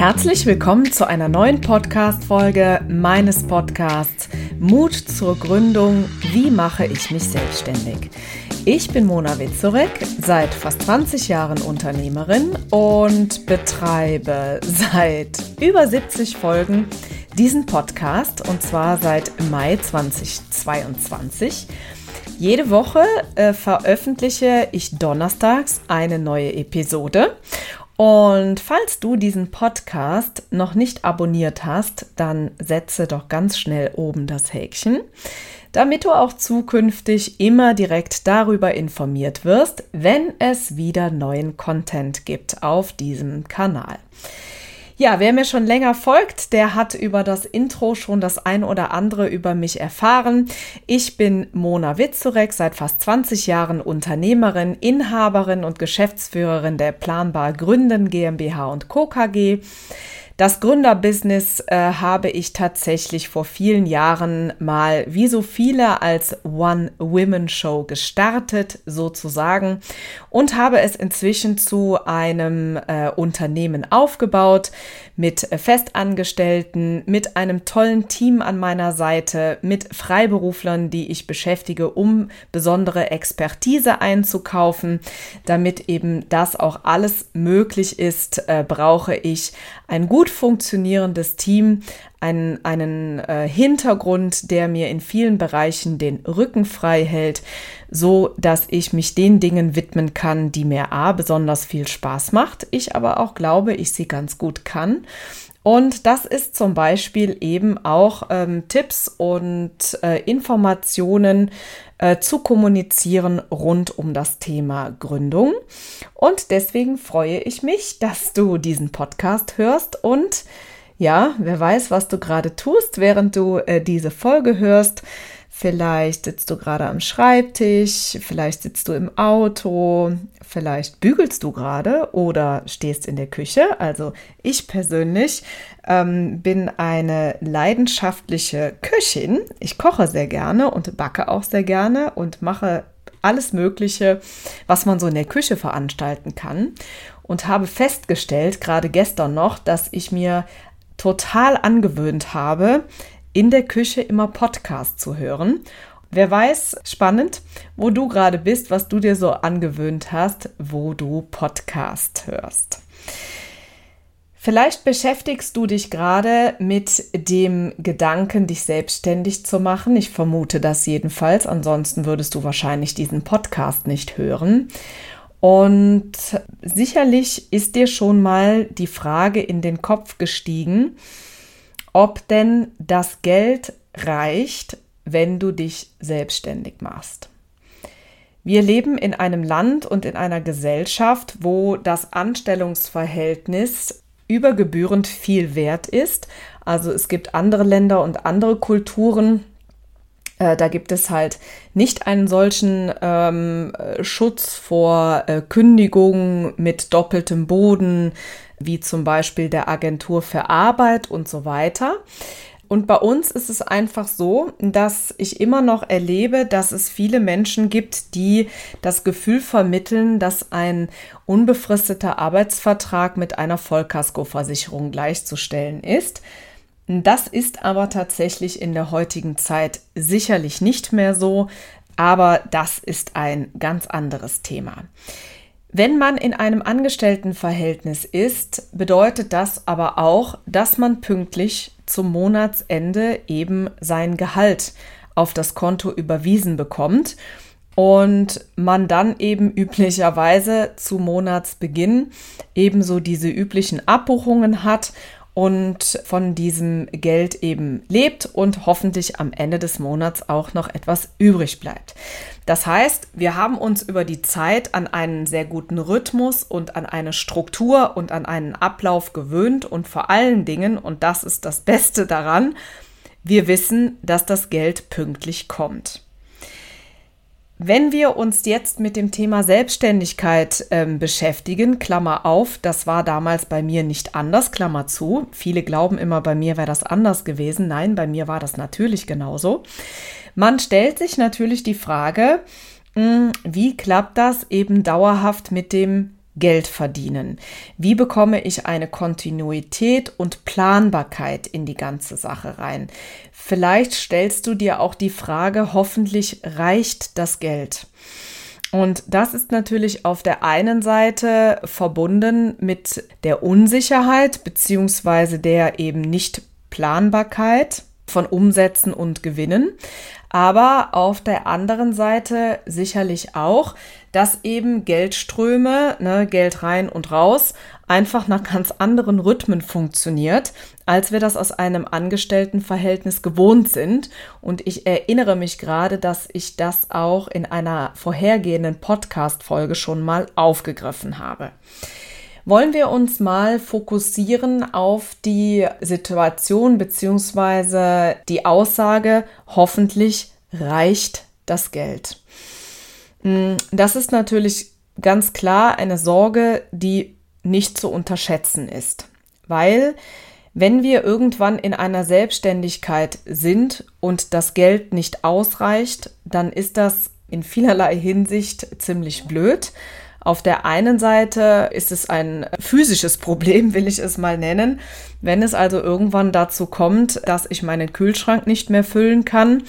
Herzlich willkommen zu einer neuen Podcast-Folge meines Podcasts Mut zur Gründung. Wie mache ich mich selbstständig? Ich bin Mona Witzorek, seit fast 20 Jahren Unternehmerin und betreibe seit über 70 Folgen diesen Podcast und zwar seit Mai 2022. Jede Woche äh, veröffentliche ich donnerstags eine neue Episode und falls du diesen Podcast noch nicht abonniert hast, dann setze doch ganz schnell oben das Häkchen, damit du auch zukünftig immer direkt darüber informiert wirst, wenn es wieder neuen Content gibt auf diesem Kanal. Ja, wer mir schon länger folgt, der hat über das Intro schon das ein oder andere über mich erfahren. Ich bin Mona Witzurek, seit fast 20 Jahren Unternehmerin, Inhaberin und Geschäftsführerin der Planbar Gründen GmbH und Co. KG. Das Gründerbusiness äh, habe ich tatsächlich vor vielen Jahren mal wie so viele als One-Women-Show gestartet, sozusagen, und habe es inzwischen zu einem äh, Unternehmen aufgebaut mit Festangestellten, mit einem tollen Team an meiner Seite, mit Freiberuflern, die ich beschäftige, um besondere Expertise einzukaufen. Damit eben das auch alles möglich ist, äh, brauche ich ein gut funktionierendes Team, einen, einen äh, Hintergrund, der mir in vielen Bereichen den Rücken frei hält, so dass ich mich den Dingen widmen kann, die mir A besonders viel Spaß macht, ich aber auch glaube, ich sie ganz gut kann. Und das ist zum Beispiel eben auch ähm, Tipps und äh, Informationen äh, zu kommunizieren rund um das Thema Gründung. Und deswegen freue ich mich, dass du diesen Podcast hörst und ja, wer weiß, was du gerade tust, während du äh, diese Folge hörst. Vielleicht sitzt du gerade am Schreibtisch, vielleicht sitzt du im Auto, vielleicht bügelst du gerade oder stehst in der Küche. Also ich persönlich ähm, bin eine leidenschaftliche Köchin. Ich koche sehr gerne und backe auch sehr gerne und mache alles Mögliche, was man so in der Küche veranstalten kann. Und habe festgestellt, gerade gestern noch, dass ich mir total angewöhnt habe, in der Küche immer Podcast zu hören. Wer weiß, spannend, wo du gerade bist, was du dir so angewöhnt hast, wo du Podcast hörst. Vielleicht beschäftigst du dich gerade mit dem Gedanken, dich selbstständig zu machen. Ich vermute das jedenfalls. Ansonsten würdest du wahrscheinlich diesen Podcast nicht hören. Und sicherlich ist dir schon mal die Frage in den Kopf gestiegen, ob denn das Geld reicht, wenn du dich selbstständig machst. Wir leben in einem Land und in einer Gesellschaft, wo das Anstellungsverhältnis übergebührend viel wert ist. Also es gibt andere Länder und andere Kulturen, äh, da gibt es halt nicht einen solchen ähm, Schutz vor äh, Kündigungen mit doppeltem Boden, wie zum Beispiel der Agentur für Arbeit und so weiter. Und bei uns ist es einfach so, dass ich immer noch erlebe, dass es viele Menschen gibt, die das Gefühl vermitteln, dass ein unbefristeter Arbeitsvertrag mit einer Vollkaskoversicherung gleichzustellen ist. Das ist aber tatsächlich in der heutigen Zeit sicherlich nicht mehr so, aber das ist ein ganz anderes Thema. Wenn man in einem Angestelltenverhältnis ist, bedeutet das aber auch, dass man pünktlich zum Monatsende eben sein Gehalt auf das Konto überwiesen bekommt und man dann eben üblicherweise zu Monatsbeginn ebenso diese üblichen Abbuchungen hat und von diesem Geld eben lebt und hoffentlich am Ende des Monats auch noch etwas übrig bleibt. Das heißt, wir haben uns über die Zeit an einen sehr guten Rhythmus und an eine Struktur und an einen Ablauf gewöhnt und vor allen Dingen, und das ist das Beste daran, wir wissen, dass das Geld pünktlich kommt. Wenn wir uns jetzt mit dem Thema Selbstständigkeit ähm, beschäftigen, Klammer auf, das war damals bei mir nicht anders, Klammer zu. Viele glauben immer, bei mir wäre das anders gewesen. Nein, bei mir war das natürlich genauso. Man stellt sich natürlich die Frage, hm, wie klappt das eben dauerhaft mit dem Geld verdienen? Wie bekomme ich eine Kontinuität und Planbarkeit in die ganze Sache rein? Vielleicht stellst du dir auch die Frage, hoffentlich reicht das Geld? Und das ist natürlich auf der einen Seite verbunden mit der Unsicherheit beziehungsweise der eben nicht Planbarkeit von Umsätzen und Gewinnen aber auf der anderen Seite sicherlich auch, dass eben Geldströme, ne, Geld rein und raus, einfach nach ganz anderen Rhythmen funktioniert, als wir das aus einem Angestelltenverhältnis gewohnt sind. Und ich erinnere mich gerade, dass ich das auch in einer vorhergehenden Podcast-Folge schon mal aufgegriffen habe wollen wir uns mal fokussieren auf die Situation bzw. die Aussage, hoffentlich reicht das Geld. Hm, das ist natürlich ganz klar eine Sorge, die nicht zu unterschätzen ist, weil wenn wir irgendwann in einer Selbstständigkeit sind und das Geld nicht ausreicht, dann ist das in vielerlei Hinsicht ziemlich blöd. Auf der einen Seite ist es ein physisches Problem, will ich es mal nennen. Wenn es also irgendwann dazu kommt, dass ich meinen Kühlschrank nicht mehr füllen kann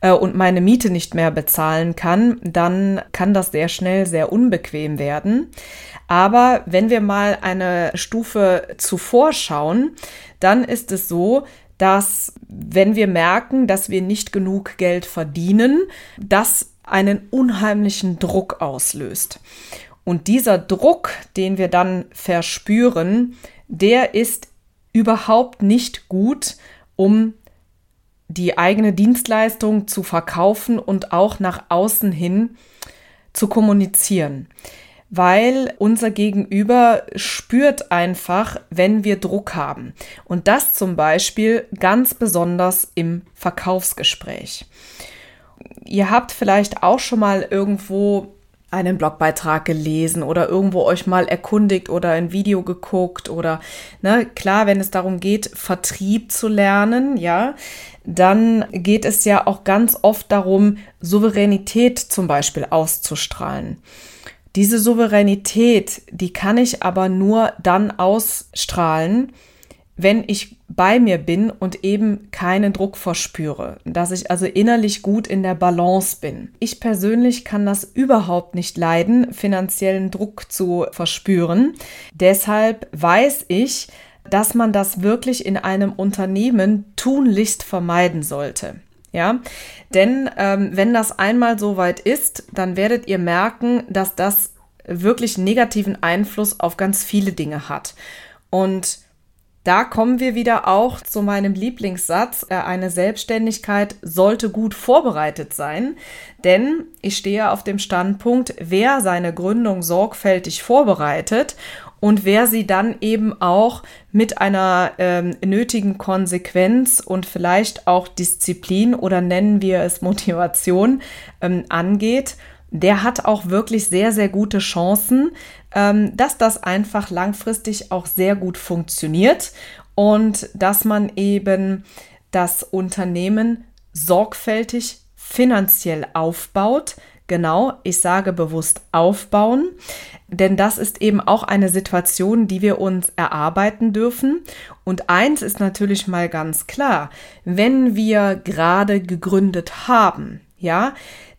äh, und meine Miete nicht mehr bezahlen kann, dann kann das sehr schnell sehr unbequem werden. Aber wenn wir mal eine Stufe zuvor schauen, dann ist es so, dass wenn wir merken, dass wir nicht genug Geld verdienen, das einen unheimlichen Druck auslöst. Und dieser Druck, den wir dann verspüren, der ist überhaupt nicht gut, um die eigene Dienstleistung zu verkaufen und auch nach außen hin zu kommunizieren. Weil unser Gegenüber spürt einfach, wenn wir Druck haben. Und das zum Beispiel ganz besonders im Verkaufsgespräch. Ihr habt vielleicht auch schon mal irgendwo einen Blogbeitrag gelesen oder irgendwo euch mal erkundigt oder ein Video geguckt oder ne, klar, wenn es darum geht, Vertrieb zu lernen, ja, dann geht es ja auch ganz oft darum, Souveränität zum Beispiel auszustrahlen. Diese Souveränität, die kann ich aber nur dann ausstrahlen, wenn ich bei mir bin und eben keinen Druck verspüre, dass ich also innerlich gut in der Balance bin. Ich persönlich kann das überhaupt nicht leiden, finanziellen Druck zu verspüren. Deshalb weiß ich, dass man das wirklich in einem Unternehmen tunlichst vermeiden sollte. Ja, denn ähm, wenn das einmal so weit ist, dann werdet ihr merken, dass das wirklich negativen Einfluss auf ganz viele Dinge hat. Und da kommen wir wieder auch zu meinem Lieblingssatz. Äh, eine Selbstständigkeit sollte gut vorbereitet sein, denn ich stehe auf dem Standpunkt, wer seine Gründung sorgfältig vorbereitet und wer sie dann eben auch mit einer ähm, nötigen Konsequenz und vielleicht auch Disziplin oder nennen wir es Motivation ähm, angeht, der hat auch wirklich sehr, sehr gute Chancen, dass das einfach langfristig auch sehr gut funktioniert und dass man eben das Unternehmen sorgfältig finanziell aufbaut. Genau, ich sage bewusst aufbauen, denn das ist eben auch eine Situation, die wir uns erarbeiten dürfen. Und eins ist natürlich mal ganz klar, wenn wir gerade gegründet haben, ja,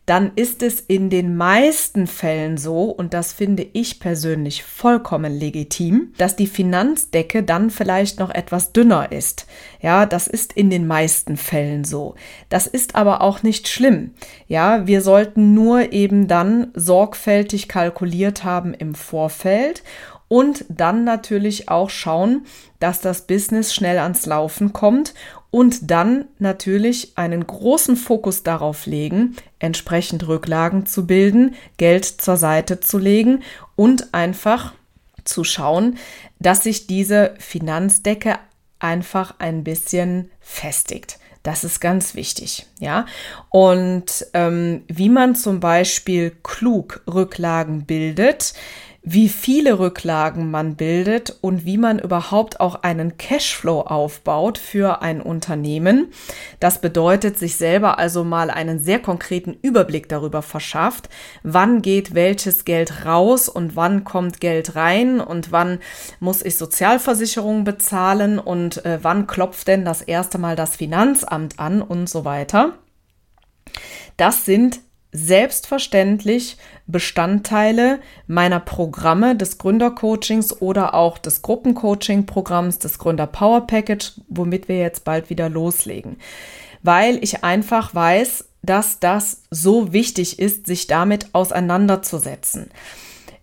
dann ist es in den meisten Fällen so, und das finde ich persönlich vollkommen legitim, dass die Finanzdecke dann vielleicht noch etwas dünner ist. Ja, das ist in den meisten Fällen so. Das ist aber auch nicht schlimm. Ja, wir sollten nur eben dann sorgfältig kalkuliert haben im Vorfeld und dann natürlich auch schauen, dass das Business schnell ans Laufen kommt und dann natürlich einen großen Fokus darauf legen, entsprechend Rücklagen zu bilden, Geld zur Seite zu legen und einfach zu schauen, dass sich diese Finanzdecke einfach ein bisschen festigt. Das ist ganz wichtig, ja. Und ähm, wie man zum Beispiel klug Rücklagen bildet, wie viele Rücklagen man bildet und wie man überhaupt auch einen Cashflow aufbaut für ein Unternehmen. Das bedeutet, sich selber also mal einen sehr konkreten Überblick darüber verschafft, wann geht welches Geld raus und wann kommt Geld rein und wann muss ich Sozialversicherung bezahlen und äh, wann klopft denn das erste Mal das Finanzamt an und so weiter. Das sind selbstverständlich Bestandteile meiner Programme des Gründercoachings oder auch des Gruppencoaching-Programms des Gründer Power Package, womit wir jetzt bald wieder loslegen. Weil ich einfach weiß, dass das so wichtig ist, sich damit auseinanderzusetzen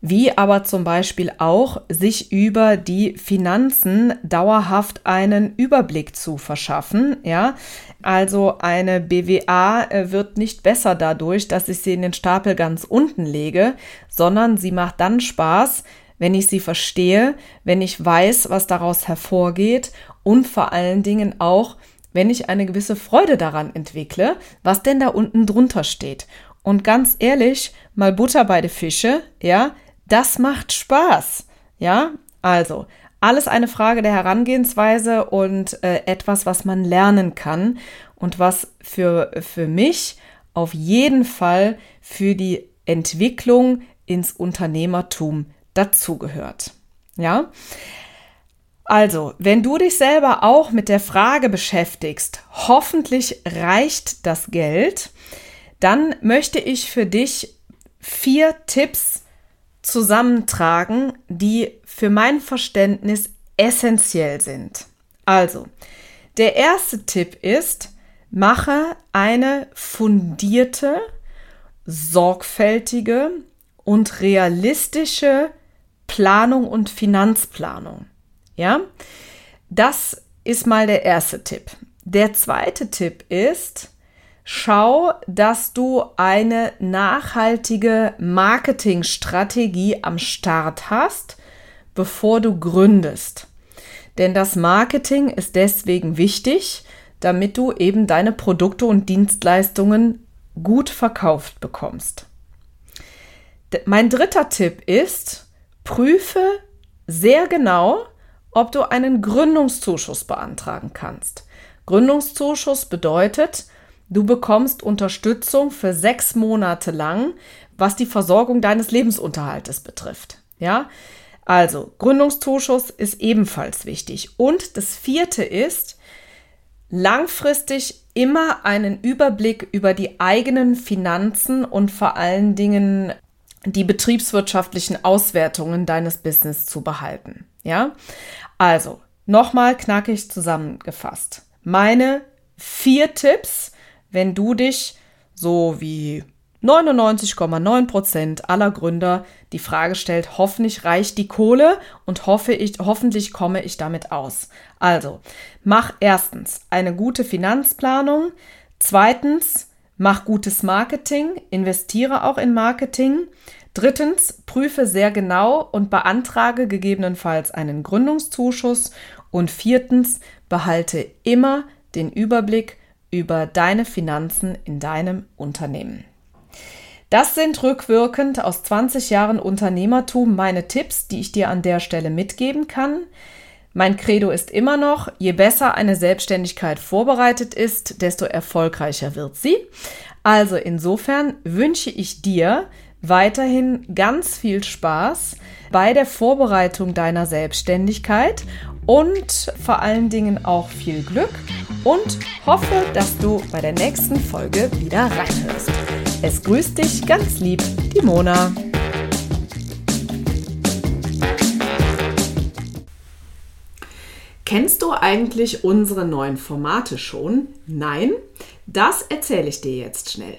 wie aber zum Beispiel auch sich über die Finanzen dauerhaft einen Überblick zu verschaffen. Ja, also eine BWA äh, wird nicht besser dadurch, dass ich sie in den Stapel ganz unten lege, sondern sie macht dann Spaß, wenn ich sie verstehe, wenn ich weiß, was daraus hervorgeht und vor allen Dingen auch, wenn ich eine gewisse Freude daran entwickle, was denn da unten drunter steht. Und ganz ehrlich, mal Butter bei den Fische, ja, das macht Spaß. Ja, also alles eine Frage der Herangehensweise und äh, etwas, was man lernen kann und was für, für mich auf jeden Fall für die Entwicklung ins Unternehmertum dazugehört. Ja. Also, wenn du dich selber auch mit der Frage beschäftigst, hoffentlich reicht das Geld, dann möchte ich für dich vier Tipps zusammentragen, die für mein Verständnis essentiell sind. Also, der erste Tipp ist, mache eine fundierte, sorgfältige und realistische Planung und Finanzplanung. Ja, das ist mal der erste Tipp. Der zweite Tipp ist, Schau, dass du eine nachhaltige Marketingstrategie am Start hast, bevor du gründest. Denn das Marketing ist deswegen wichtig, damit du eben deine Produkte und Dienstleistungen gut verkauft bekommst. Mein dritter Tipp ist, prüfe sehr genau, ob du einen Gründungszuschuss beantragen kannst. Gründungszuschuss bedeutet, Du bekommst Unterstützung für sechs Monate lang, was die Versorgung deines Lebensunterhaltes betrifft. Ja, also Gründungszuschuss ist ebenfalls wichtig. Und das vierte ist, langfristig immer einen Überblick über die eigenen Finanzen und vor allen Dingen die betriebswirtschaftlichen Auswertungen deines Business zu behalten. Ja, also nochmal knackig zusammengefasst. Meine vier Tipps, wenn du dich so wie 99,9 Prozent aller Gründer die Frage stellt, hoffentlich reicht die Kohle und hoffe ich, hoffentlich komme ich damit aus. Also, mach erstens eine gute Finanzplanung. Zweitens, mach gutes Marketing, investiere auch in Marketing. Drittens, prüfe sehr genau und beantrage gegebenenfalls einen Gründungszuschuss. Und viertens, behalte immer den Überblick über deine Finanzen in deinem Unternehmen. Das sind rückwirkend aus 20 Jahren Unternehmertum meine Tipps, die ich dir an der Stelle mitgeben kann. Mein Credo ist immer noch, je besser eine Selbstständigkeit vorbereitet ist, desto erfolgreicher wird sie. Also insofern wünsche ich dir weiterhin ganz viel Spaß bei der Vorbereitung deiner Selbstständigkeit und vor allen Dingen auch viel Glück und hoffe, dass du bei der nächsten Folge wieder reinhörst. Es grüßt dich ganz lieb, die Mona. Kennst du eigentlich unsere neuen Formate schon? Nein? Das erzähle ich dir jetzt schnell.